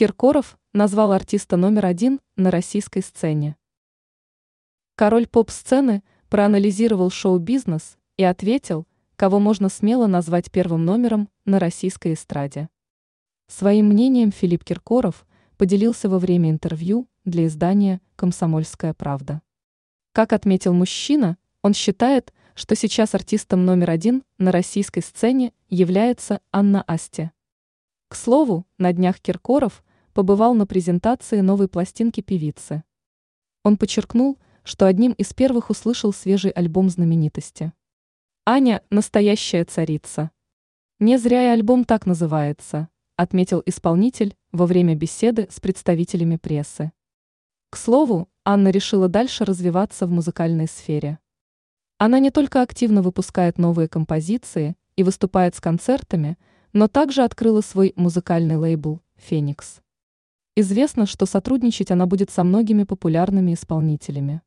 Киркоров назвал артиста номер один на российской сцене. Король поп-сцены проанализировал шоу-бизнес и ответил, кого можно смело назвать первым номером на российской эстраде. Своим мнением Филипп Киркоров поделился во время интервью для издания «Комсомольская правда». Как отметил мужчина, он считает, что сейчас артистом номер один на российской сцене является Анна Асти. К слову, на днях Киркоров побывал на презентации новой пластинки певицы. Он подчеркнул, что одним из первых услышал свежий альбом знаменитости. Аня – настоящая царица. Не зря и альбом так называется, отметил исполнитель во время беседы с представителями прессы. К слову, Анна решила дальше развиваться в музыкальной сфере. Она не только активно выпускает новые композиции и выступает с концертами – но также открыла свой музыкальный лейбл «Феникс». Известно, что сотрудничать она будет со многими популярными исполнителями.